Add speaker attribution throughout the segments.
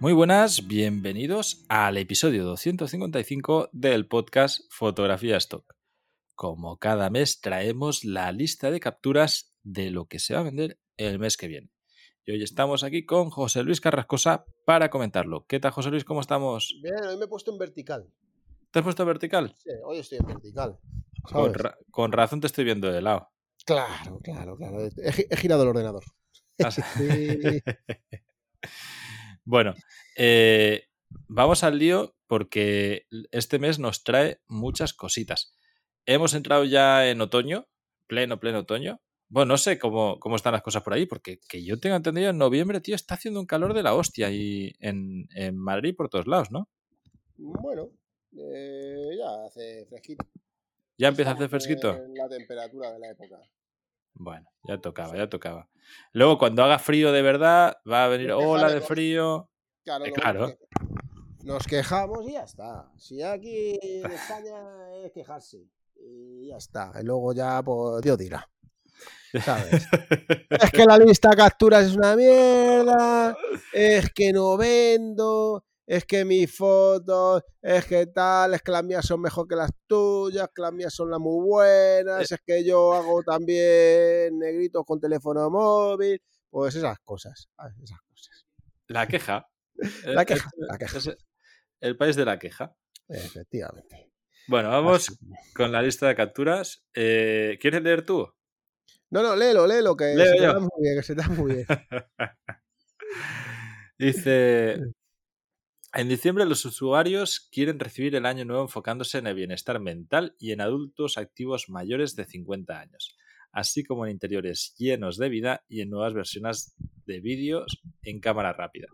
Speaker 1: Muy buenas, bienvenidos al episodio 255 del podcast Fotografía Stock. Como cada mes traemos la lista de capturas de lo que se va a vender el mes que viene. Y hoy estamos aquí con José Luis Carrascosa para comentarlo. ¿Qué tal, José Luis? ¿Cómo estamos?
Speaker 2: Bien, hoy me he puesto en vertical.
Speaker 1: ¿Te has puesto en vertical?
Speaker 2: Sí, hoy estoy en vertical.
Speaker 1: Con,
Speaker 2: ¿sabes?
Speaker 1: ra- con razón te estoy viendo de lado.
Speaker 2: Claro, claro, claro. He, gi- he girado el ordenador.
Speaker 1: Has-
Speaker 2: Sí.
Speaker 1: bueno, eh, vamos al lío porque este mes nos trae muchas cositas. Hemos entrado ya en otoño, pleno, pleno otoño. Bueno, no sé cómo, cómo están las cosas por ahí, porque que yo tenga entendido, en noviembre, tío, está haciendo un calor de la hostia y en, en Madrid por todos lados, ¿no?
Speaker 2: Bueno, eh, ya hace fresquito.
Speaker 1: Ya empieza a hacer fresquito.
Speaker 2: La temperatura de la época.
Speaker 1: Bueno, ya tocaba, ya tocaba. Luego, cuando haga frío de verdad, va a venir ola de frío.
Speaker 2: Claro,
Speaker 1: Eh, claro.
Speaker 2: Nos quejamos y ya está. Si aquí en España es quejarse. Y ya está. Y luego ya, pues, Dios dirá. ¿Sabes? es que la lista de capturas es una mierda, es que no vendo, es que mis fotos, es que tal, es que las mías son mejor que las tuyas, que las mías son las muy buenas, es que yo hago también negritos con teléfono móvil, pues esas cosas, ¿sabes? esas cosas.
Speaker 1: La queja.
Speaker 2: La
Speaker 1: Eh,
Speaker 2: queja, la queja.
Speaker 1: es el país de la queja.
Speaker 2: Efectivamente.
Speaker 1: Bueno, vamos con la lista de capturas. Eh, ¿Quieres leer tú?
Speaker 2: No, no, léelo, léelo, que
Speaker 1: Leo
Speaker 2: se te da muy bien, que se te da muy bien.
Speaker 1: Dice, en diciembre los usuarios quieren recibir el año nuevo enfocándose en el bienestar mental y en adultos activos mayores de 50 años, así como en interiores llenos de vida y en nuevas versiones de vídeos en cámara rápida.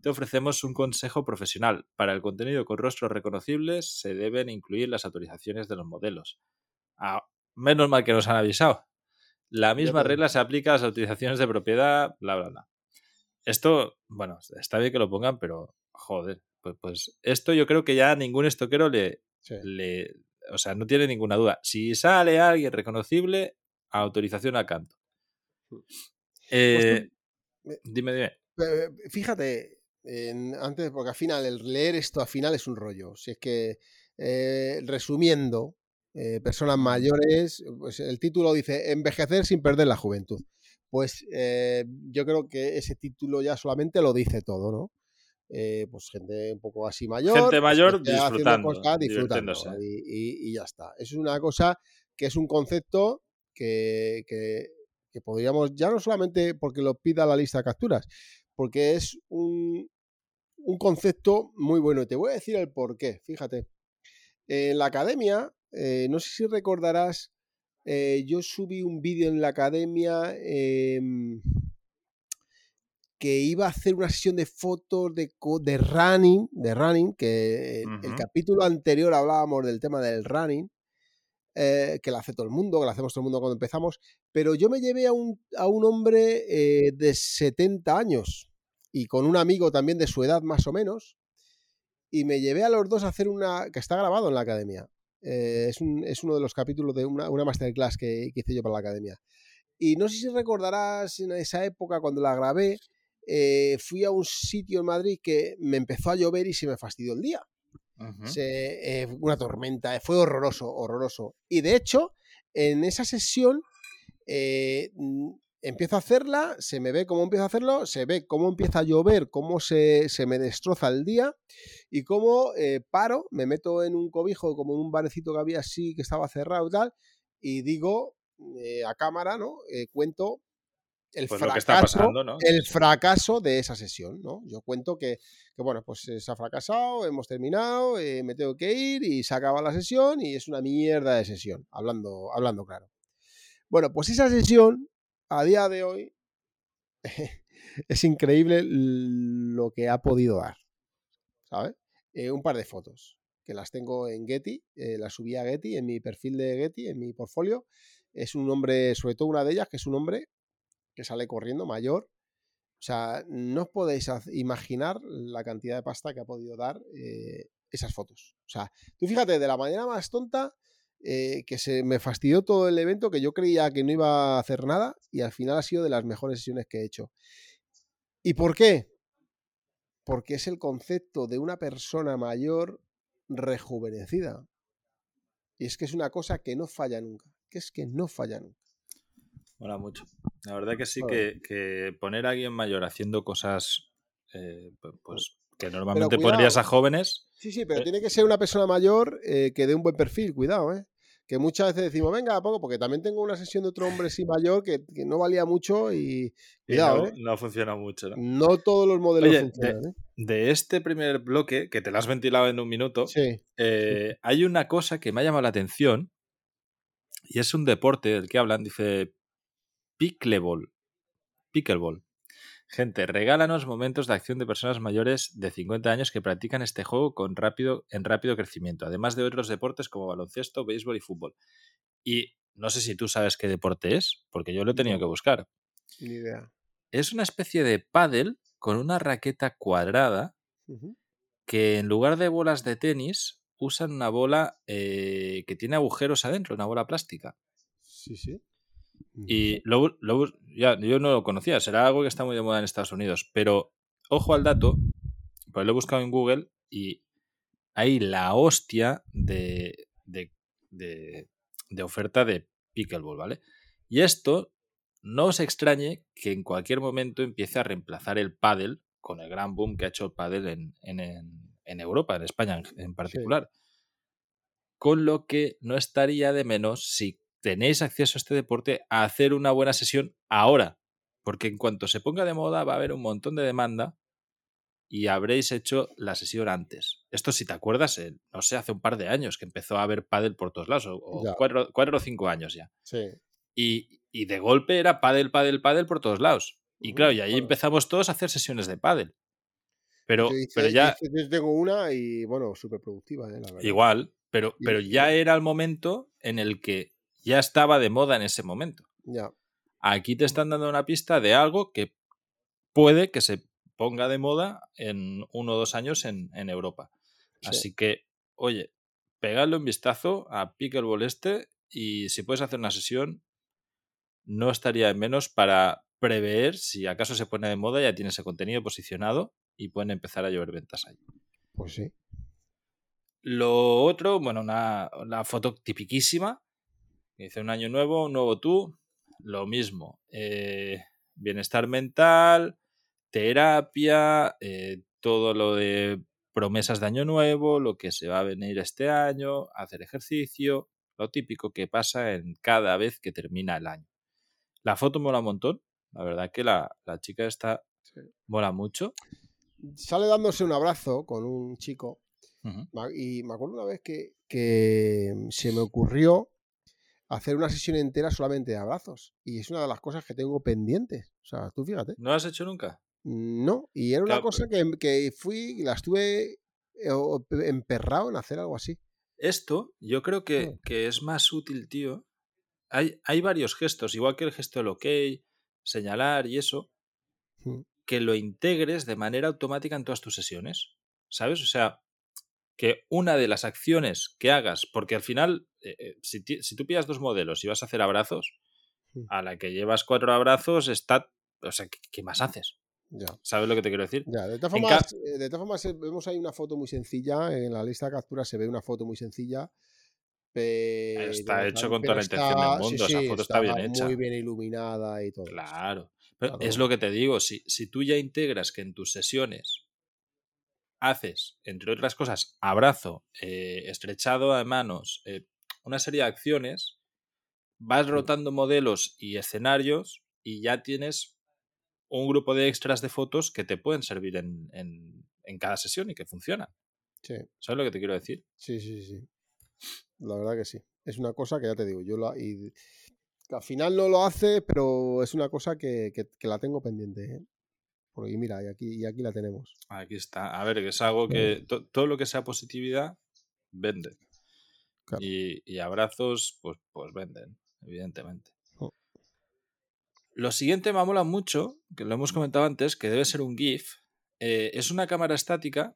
Speaker 1: Te ofrecemos un consejo profesional. Para el contenido con rostros reconocibles se deben incluir las autorizaciones de los modelos. Ah, menos mal que nos han avisado. La misma regla se aplica a las autorizaciones de propiedad, bla, bla, bla. Esto, bueno, está bien que lo pongan, pero joder, pues, pues esto yo creo que ya ningún estoquero le,
Speaker 2: Sí.
Speaker 1: le, o sea, no tiene ninguna duda. Si sale alguien reconocible, autorización al canto. Eh,
Speaker 2: me-
Speaker 1: dime, dime.
Speaker 2: Eh, Fíjate, en- antes, porque al final, el leer esto al final es un rollo. Si es que, eh, resumiendo, eh, personas mayores, pues el título dice Envejecer sin perder la juventud. Pues eh, yo creo que ese título ya solamente lo dice todo, ¿no? Eh, pues gente un poco así mayor.
Speaker 1: Gente
Speaker 2: pues,
Speaker 1: mayor
Speaker 2: haciendo
Speaker 1: disfrutando,
Speaker 2: cosas, disfrutando, y, y- y ya está. Es una cosa que es un concepto que, que- que podríamos, ya no solamente porque lo pida la lista de capturas, porque es un, un concepto muy bueno. Y te voy a decir el por qué. Fíjate. En la academia, eh, no sé si recordarás, eh, yo subí un vídeo en la academia em, que iba a hacer una sesión de fotos de, de running, de running, que el- el capítulo anterior hablábamos del tema del running, eh, que lo hace todo el mundo, que lo hacemos todo el mundo cuando empezamos, pero yo me llevé a un, a un hombre eh, de 70 años y con un amigo también de su edad más o menos, y me llevé a los dos a hacer una, que está grabado en la academia. Eh, es, un- es uno de los capítulos de una, una masterclass que, que hice yo para la academia. Y no sé si recordarás en esa época cuando la grabé, eh, fui a un sitio en Madrid que me empezó a llover y se me fastidió el día. Se- eh, una tormenta, eh, fue horroroso, horroroso. Y de hecho, en esa sesión eh, mm, empiezo a hacerla, se me ve cómo empiezo a hacerlo, se ve cómo empieza a llover, cómo se, se me destroza el día y cómo eh, paro, me meto en un cobijo, como en un barecito que había así, que estaba cerrado y tal, y digo eh, a cámara, ¿no? Cuento el
Speaker 1: Pues lo que
Speaker 2: fracaso,
Speaker 1: está pasando, ¿no?
Speaker 2: el fracaso de esa sesión, ¿no? Yo cuento que, que, bueno, pues eh, se ha fracasado, hemos terminado, eh, me tengo que ir y se acaba la sesión y es una mierda de sesión, hablando, hablando claro. Bueno, pues esa sesión a día de hoy es increíble lo que ha podido dar. ¿Sabes? Eh, un par de fotos que las tengo en Getty, eh, las subí a Getty, en mi perfil de Getty, en mi portfolio. Es un hombre, sobre todo una de ellas, que es un hombre que sale corriendo, mayor. O sea, no os podéis imaginar la cantidad de pasta que ha podido dar eh, esas fotos. O sea, tú fíjate, de la manera más tonta, eh, que se me fastidió todo el evento, que yo creía que no iba a hacer nada y al final ha sido de las mejores sesiones que he hecho. ¿Y por qué? Porque es el concepto de una persona mayor rejuvenecida. Y es que es una cosa que no falla nunca, que es que no falla nunca.
Speaker 1: Mola mucho. La verdad que sí, que, poner a alguien mayor haciendo cosas eh, pues que normalmente pondrías a jóvenes.
Speaker 2: Sí, sí, pero eh tiene que ser una persona mayor eh, que dé un buen perfil, cuidado, ¿eh? Que muchas veces decimos, venga, a poco, porque también tengo una sesión de otro hombre sí mayor que, no valía mucho y. Cuidado,
Speaker 1: no, ¿eh? funciona mucho, ¿no?
Speaker 2: No todos los modelos funcionan,
Speaker 1: de, de, este primer bloque, que te lo has ventilado en un minuto, hay una cosa que me ha llamado la atención y es un deporte del que hablan, dice Pickleball. Pickleball. Gente, regálanos momentos de acción de personas mayores de 50 años que practican este juego con rápido, en rápido crecimiento, además de otros deportes como baloncesto, béisbol y fútbol. Y no sé si tú sabes qué deporte es, porque yo lo he tenido que buscar.
Speaker 2: Ni idea.
Speaker 1: Es una especie de pádel con una raqueta cuadrada que en lugar de bolas de tenis usan una bola eh, que tiene agujeros adentro, una bola plástica.
Speaker 2: Sí, sí.
Speaker 1: Y ya, yo no lo conocía, será algo que está muy de moda en Estados Unidos, pero ojo al dato, pues lo he buscado en Google y hay la hostia de, de, de, oferta de Pickleball, ¿vale? Y esto no os extrañe que en cualquier momento empiece a reemplazar el paddle con el gran boom que ha hecho el paddle en, en, Europa, en España en, particular. Con lo que no estaría de menos si tenéis acceso a este deporte a hacer una buena sesión ahora, porque en cuanto se ponga de moda va a haber un montón de demanda y habréis hecho la sesión antes. Esto si te acuerdas, eh, no sé, hace un par de años que empezó a haber pádel por todos lados, o, cuatro, o cinco años ya.
Speaker 2: Sí.
Speaker 1: Y, de golpe era pádel, pádel, pádel por todos lados. Y claro, y ahí empezamos todos a hacer sesiones de pádel. Pero, pero ya...
Speaker 2: Yo tengo una y, bueno, súper productiva, eh,
Speaker 1: Igual, pero, pero ya era el momento en el que ya estaba de moda en ese momento.
Speaker 2: Ya.
Speaker 1: Aquí te están dando una pista de algo que puede que se ponga de moda en uno o dos años en, Europa. Así que, oye, pegadle un vistazo a Pickleball este y si puedes hacer una sesión, no estaría en menos para prever si acaso se pone de moda, ya tiene ese contenido posicionado y pueden empezar a llover ventas ahí.
Speaker 2: Pues sí.
Speaker 1: Lo otro, bueno, una, una foto tipiquísima Dice un año nuevo, un nuevo tú, lo mismo. Eh, bienestar mental, terapia, eh, todo lo de promesas de año nuevo, lo que se va a venir este año, hacer ejercicio, lo típico que pasa en cada vez que termina el año. La foto mola un montón, la verdad que la, chica está mola mucho.
Speaker 2: Sale dándose un abrazo con un chico y me acuerdo una vez que, que se me ocurrió hacer una sesión entera solamente de abrazos. Y es una de las cosas que tengo pendientes. O sea, tú fíjate.
Speaker 1: ¿No lo has hecho nunca?
Speaker 2: No, y era una cosa que, que, fui, la estuve eh, emperrado en hacer algo así.
Speaker 1: Esto yo creo que, que es más útil, tío. Hay, hay, varios gestos, igual que el gesto del ok, señalar y eso, mm. que lo integres de manera automática en todas tus sesiones. ¿Sabes? O sea, que una de las acciones que hagas, porque al final, eh, eh, si, tú pillas dos modelos y vas a hacer abrazos, hmm. a la que llevas cuatro abrazos está, o sea, ¿qué, más haces?
Speaker 2: Ya.
Speaker 1: ¿Sabes lo que te quiero decir?
Speaker 2: Ya, de todas formas, eh, de todas formas vemos ahí una foto muy sencilla, en la lista de capturas se ve una foto muy sencilla.
Speaker 1: está hecho con toda la intención del mundo, esa foto está, bien hecha.
Speaker 2: Muy bien iluminada y todo.
Speaker 1: Claro. Pero es lo que te digo, si, si tú ya integras que en tus sesiones haces, entre otras cosas, abrazo, eh, estrechado de manos, eh, una serie de acciones, vas rotando modelos y escenarios y ya tienes un grupo de extras de fotos que te pueden servir en, en, cada sesión y que funcionan.
Speaker 2: Sí.
Speaker 1: ¿Sabes lo que te quiero decir?
Speaker 2: Sí, sí, sí. La verdad que sí. Es una cosa que ya te digo, yo la... Y Que al final no lo hace, pero es una cosa que, que- que la tengo pendiente. ¿eh? Porque mira, y aquí, y aquí la tenemos.
Speaker 1: Aquí está. A ver, que es algo que to- todo lo que sea positividad vende.
Speaker 2: Claro.
Speaker 1: Y, y abrazos, pues, pues venden, evidentemente.
Speaker 2: Oh.
Speaker 1: Lo siguiente me mola mucho, que lo hemos comentado antes, que debe ser un GIF. Eh, es una cámara estática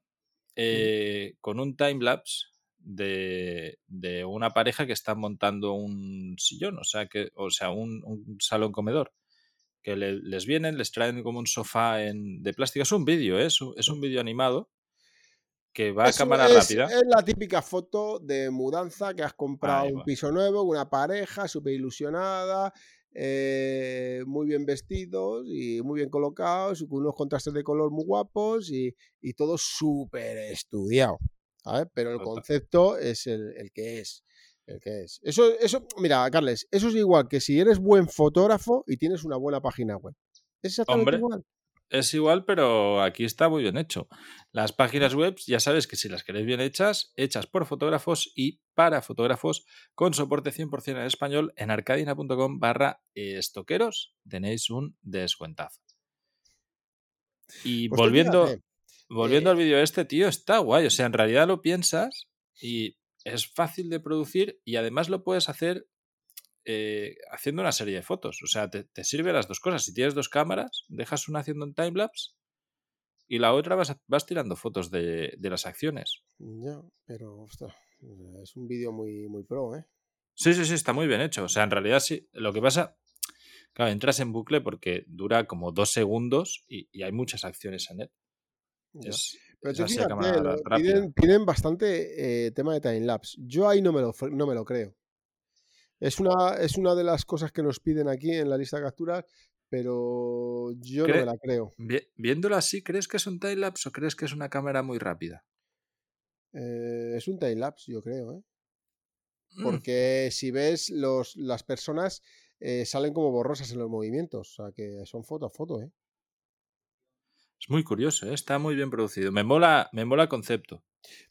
Speaker 1: eh, con un timelapse de, de una pareja que está montando un sillón, o sea, que, o sea un, un salón comedor. Que le- les vienen, les traen como un sofá en, de plástico. Es un vídeo, ¿eh? es un, es un vídeo animado que va a cámara
Speaker 2: es,
Speaker 1: rápida.
Speaker 2: es la típica foto de mudanza que has comprado
Speaker 1: Ahí
Speaker 2: un
Speaker 1: va.
Speaker 2: piso nuevo, una pareja súper ilusionada, eh, muy bien vestidos y muy bien colocados, y con unos contrastes de color muy guapos y, y todo súper estudiado. ¿sabes? Pero el concepto es el, el que es. El que es. Eso, eso, mira, Carles, eso es igual que si eres buen fotógrafo y tienes una buena página web. Es exactamente
Speaker 1: Hombre,
Speaker 2: igual.
Speaker 1: Es igual, pero aquí está muy bien hecho. Las páginas web, ya sabes que si las queréis bien hechas, hechas por fotógrafos y para fotógrafos, con soporte 100% en español, en arcadina.com barra estoqueros tenéis un descuentazo. Y
Speaker 2: Pues
Speaker 1: volviendo,
Speaker 2: fíjate,
Speaker 1: volviendo
Speaker 2: eh,
Speaker 1: al vídeo este, tío, está guay. O sea, en realidad lo piensas y es fácil de producir y además lo puedes hacer eh, haciendo una serie de fotos. O sea, te, te sirve las dos cosas. Si tienes dos cámaras, dejas una haciendo un timelapse y la otra vas, vas tirando fotos de, de las acciones.
Speaker 2: Ya, pero ostras, es un vídeo muy, muy pro, ¿eh?
Speaker 1: Sí, sí, sí, está muy bien hecho. O sea, en realidad sí. Lo que pasa, claro, entras en bucle porque dura como dos segundos y, y hay muchas acciones en él. Es,
Speaker 2: Pero tú fíjate,
Speaker 1: cámara
Speaker 2: piden, piden bastante eh, tema de timelapse. Yo ahí no me lo, no me lo creo. Es una, es una de las cosas que nos piden aquí en la lista de capturas, pero yo no me la creo.
Speaker 1: Vi- Viéndolo así, ¿crees que es un timelapse o crees que es una cámara muy rápida?
Speaker 2: Eh, es un timelapse, yo creo, ¿eh?
Speaker 1: Mm,
Speaker 2: Porque si ves, los, las personas eh, salen como borrosas en los movimientos. O sea, que son foto a foto, ¿eh?
Speaker 1: Es muy curioso, ¿eh? está muy bien producido. Me mola, me mola el concepto.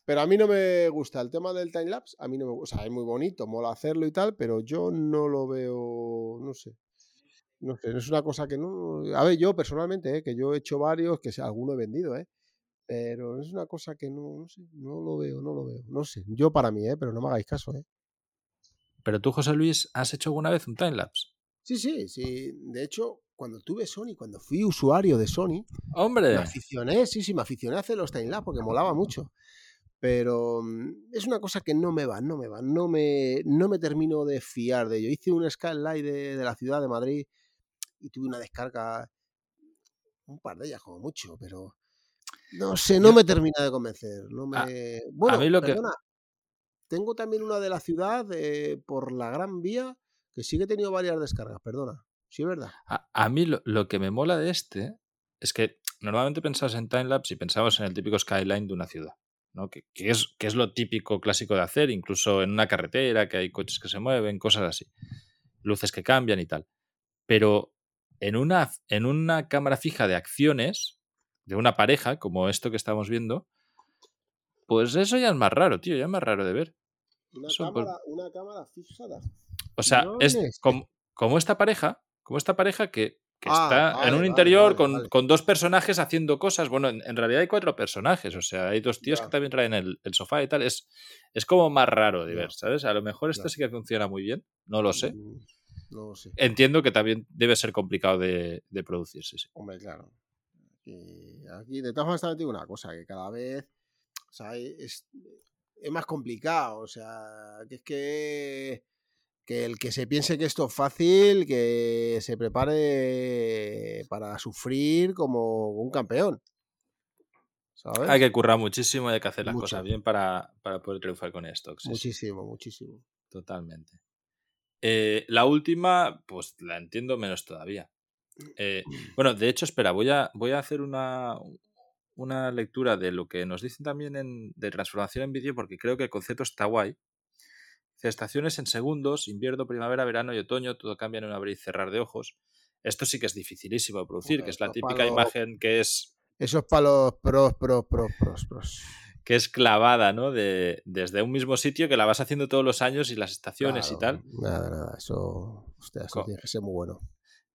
Speaker 2: Pero a mí no me gusta el tema del timelapse. A mí no me gusta. O sea, es muy bonito, mola hacerlo y tal, pero yo no lo veo. No sé. No sé, es una cosa que no. A ver, yo personalmente, ¿eh? que yo he hecho varios, que alguno he vendido, ¿eh? Pero es una cosa que no, no sé, no lo veo, no lo veo. No sé, yo para mí, ¿eh? Pero no me hagáis caso, ¿eh?
Speaker 1: Pero tú, José Luis, ¿has hecho alguna vez un timelapse?
Speaker 2: Sí, sí, sí. De hecho, cuando tuve Sony, cuando fui usuario de Sony,
Speaker 1: ¡Hombre!
Speaker 2: me aficioné, sí, sí, me aficioné a hacer los timelapse porque molaba mucho. Pero mm, es una cosa que no me va, no me va, no me, no me termino de fiar de ello. Hice un skyline de, de la ciudad de Madrid y tuve una descarga, un par de ellas como mucho, pero no sé, no me termina de convencer. No me...
Speaker 1: A-
Speaker 2: bueno,
Speaker 1: mí lo que-
Speaker 2: perdona, tengo también una de la ciudad eh, por la Gran Vía que sí que he tenido varias descargas, perdona. Sí, es verdad.
Speaker 1: A, a mí lo, lo que me mola de este es que normalmente pensamos en timelapse y pensamos en el típico skyline de una ciudad, ¿no? Que, que es, que es lo típico clásico de hacer, incluso en una carretera, que hay coches que se mueven, cosas así, luces que cambian y tal. Pero en una, en una cámara fija de acciones de una pareja, como esto que estamos viendo, pues eso ya es más raro, tío, ya es más raro de ver.
Speaker 2: Una,
Speaker 1: Eso,
Speaker 2: cámara, una cámara fijada.
Speaker 1: O sea, es
Speaker 2: Acciones.
Speaker 1: como, como esta pareja, como esta pareja que, que
Speaker 2: Ah,
Speaker 1: está en un interior
Speaker 2: vale,
Speaker 1: con,
Speaker 2: vale.
Speaker 1: con dos personajes haciendo cosas. Bueno, en, en realidad hay cuatro personajes, o sea, hay dos tíos que también traen el, el sofá y tal. Es, es como más raro de ver, ¿sabes? A lo mejor esto sí que funciona muy bien, no lo sé.
Speaker 2: Mm, No lo sé.
Speaker 1: Entiendo que también debe ser complicado de, de producir, sí.
Speaker 2: Hombre, claro. Aquí, aquí, de todas formas, también digo una cosa, que cada vez o sea, es, es más complicado. O sea, que es que, que el que se piense que esto es fácil, que se prepare para sufrir como un campeón. ¿Sabes?
Speaker 1: Hay que currar muchísimo y hay que hacer las
Speaker 2: Mucho.
Speaker 1: cosas bien para, para poder triunfar con esto. sí,
Speaker 2: muchísimo, muchísimo.
Speaker 1: Totalmente. Eh, la última, pues la entiendo menos todavía. Eh, bueno, de hecho, espera, voy a, voy a hacer una, una lectura de lo que nos dicen también en, de transformación en vídeo, porque creo que el concepto está guay. Estaciones en segundos, invierno, primavera, verano y otoño, todo cambia en un abrir y cerrar de ojos. Esto sí que es dificilísimo de producir, que es la típica imagen que es
Speaker 2: Eso es para los pros, pros, pros, pros, pros.
Speaker 1: que es clavada, ¿no? De, desde un mismo sitio que la vas haciendo todos los años y las estaciones y tal.
Speaker 2: Nada, nada, eso, hostia, eso tiene que ser muy bueno.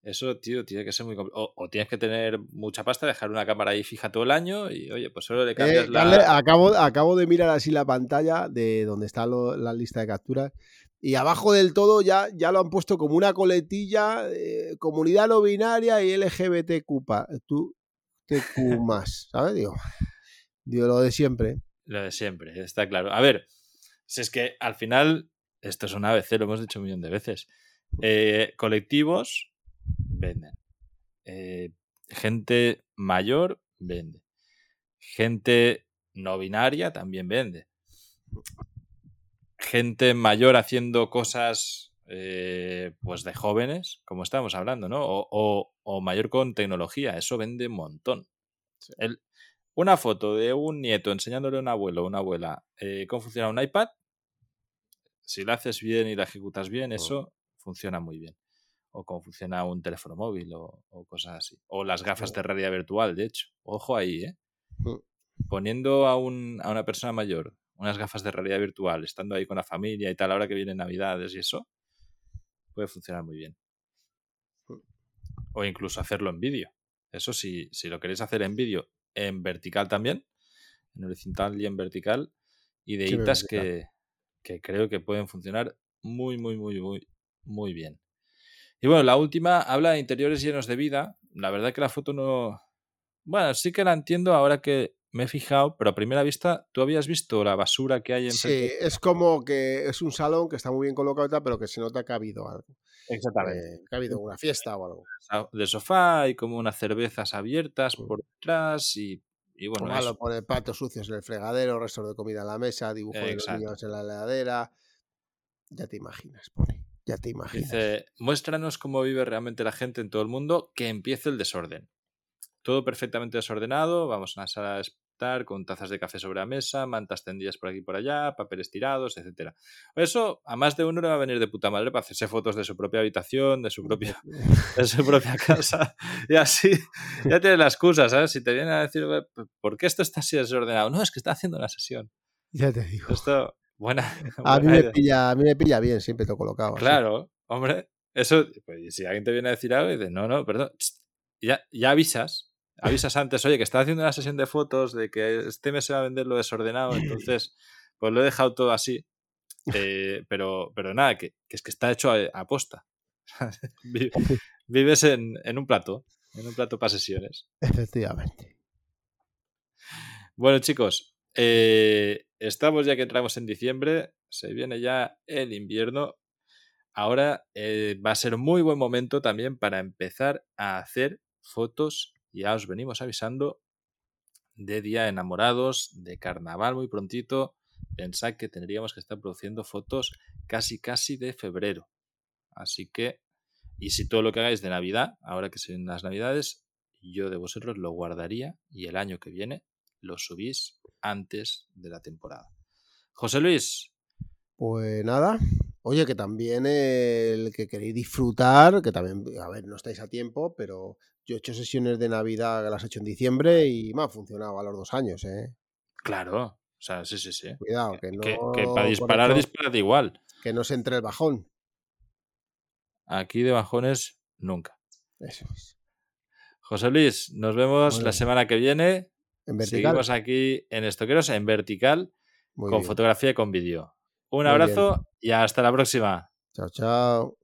Speaker 1: Eso, tío, tiene que ser muy complicado. O, tienes que tener mucha pasta, dejar una cámara ahí fija todo el año y, oye, pues solo le eh, cambias la...
Speaker 2: acabo, acabo de mirar así la pantalla de donde está la lista de capturas y abajo del todo ya, ya lo han puesto como una coletilla, eh, comunidad no binaria y LGBTQ+, tú, más, ¿sabes? Digo, digo, lo de siempre.
Speaker 1: Lo de siempre, está claro. A ver, si es que al final, esto es una vez, lo hemos dicho un millón de veces, eh, colectivos venden. Eh, gente mayor vende. Gente no binaria también vende. Gente mayor haciendo cosas eh, pues de jóvenes, como estamos hablando, ¿no? O, mayor con tecnología, eso vende un montón. una foto de un nieto enseñándole a un abuelo o una abuela eh, cómo funciona un iPad, si la haces bien y la ejecutas bien, eso funciona muy bien o cómo funciona un teléfono móvil o, cosas así. O las gafas de realidad virtual, de hecho. Ojo ahí, ¿eh? Mm. Poniendo a, un, a una persona mayor unas gafas de realidad virtual, estando ahí con la familia y tal, ahora que vienen Navidades y eso, puede funcionar muy bien. Mm. O incluso hacerlo en vídeo. Eso sí, si lo queréis hacer en vídeo, en vertical también, en horizontal y en vertical, ideitas que, que creo que pueden funcionar muy, muy, muy, muy, muy bien. Y bueno, la última habla de interiores llenos de vida. La verdad que la foto no... Bueno, sí que la entiendo ahora que me he fijado, pero a primera vista, ¿tú habías visto la basura que hay en
Speaker 2: Sí, es como que es un salón que está muy bien colocado, pero que se nota que ha habido algo.
Speaker 1: Exactamente.
Speaker 2: Eh, que ha habido una fiesta o algo.
Speaker 1: De sofá y como unas cervezas abiertas mm. por detrás y, y bueno.
Speaker 2: Malo, pone patos sucios en el fregadero, restos de comida en la mesa, dibujos de los niños en la heladera. Ya te imaginas, pone. Ya te imaginas.
Speaker 1: Dice, muéstranos cómo vive realmente la gente en todo el mundo, que empiece el desorden. Todo perfectamente desordenado, vamos a una sala de estar con tazas de café sobre la mesa, mantas tendidas por aquí y por allá, papeles tirados, etcétera. Eso a más de uno le va a venir de puta madre para hacerse fotos de su propia habitación, de su propia, de su propia casa. Y así ya tiene la excusa, ¿sabes? Si te vienen a decir, ¿por qué esto está así desordenado? No, es que está haciendo una sesión.
Speaker 2: Ya te digo.
Speaker 1: Esto, Buena.
Speaker 2: A, mí me pilla, a mí me pilla bien, siempre todo colocado.
Speaker 1: Claro, hombre. Eso, pues, si alguien te viene a decir algo dices, no, no, perdón, ya, ya avisas. Avisas antes, oye, que estaba haciendo una sesión de fotos de que este mes se va a vender lo desordenado, entonces, pues lo he dejado todo así. Eh, pero, pero nada, que, es que está hecho a, posta. Vives en, en un plato, en un plato para sesiones.
Speaker 2: Efectivamente.
Speaker 1: Bueno, chicos, eh, estamos ya que entramos en diciembre, se viene ya el invierno. Ahora eh, va a ser muy buen momento también para empezar a hacer fotos. Ya os venimos avisando de día enamorados, de carnaval muy prontito. Pensad que tendríamos que estar produciendo fotos casi casi de febrero. Así que, y si todo lo que hagáis de Navidad, ahora que se vienen las Navidades, yo de vosotros lo guardaría y el año que viene lo subís antes de la temporada. José Luis.
Speaker 2: Pues nada, oye, que también el que queréis disfrutar, que también, a ver, no estáis a tiempo, pero yo he hecho sesiones de Navidad, las he hecho en diciembre y me ha funcionado a los dos años, ¿eh?
Speaker 1: Claro, o sea, sí, sí, sí.
Speaker 2: Cuidado, que no.
Speaker 1: Que, para disparar, disparad igual.
Speaker 2: Que no se entre el bajón.
Speaker 1: Aquí de bajones, nunca.
Speaker 2: Eso es.
Speaker 1: José Luis, nos vemos la semana que viene.
Speaker 2: En vertical.
Speaker 1: Seguimos aquí en Estoqueros en vertical con fotografía y con vídeo. Un abrazo y hasta la próxima.
Speaker 2: Chao, chao.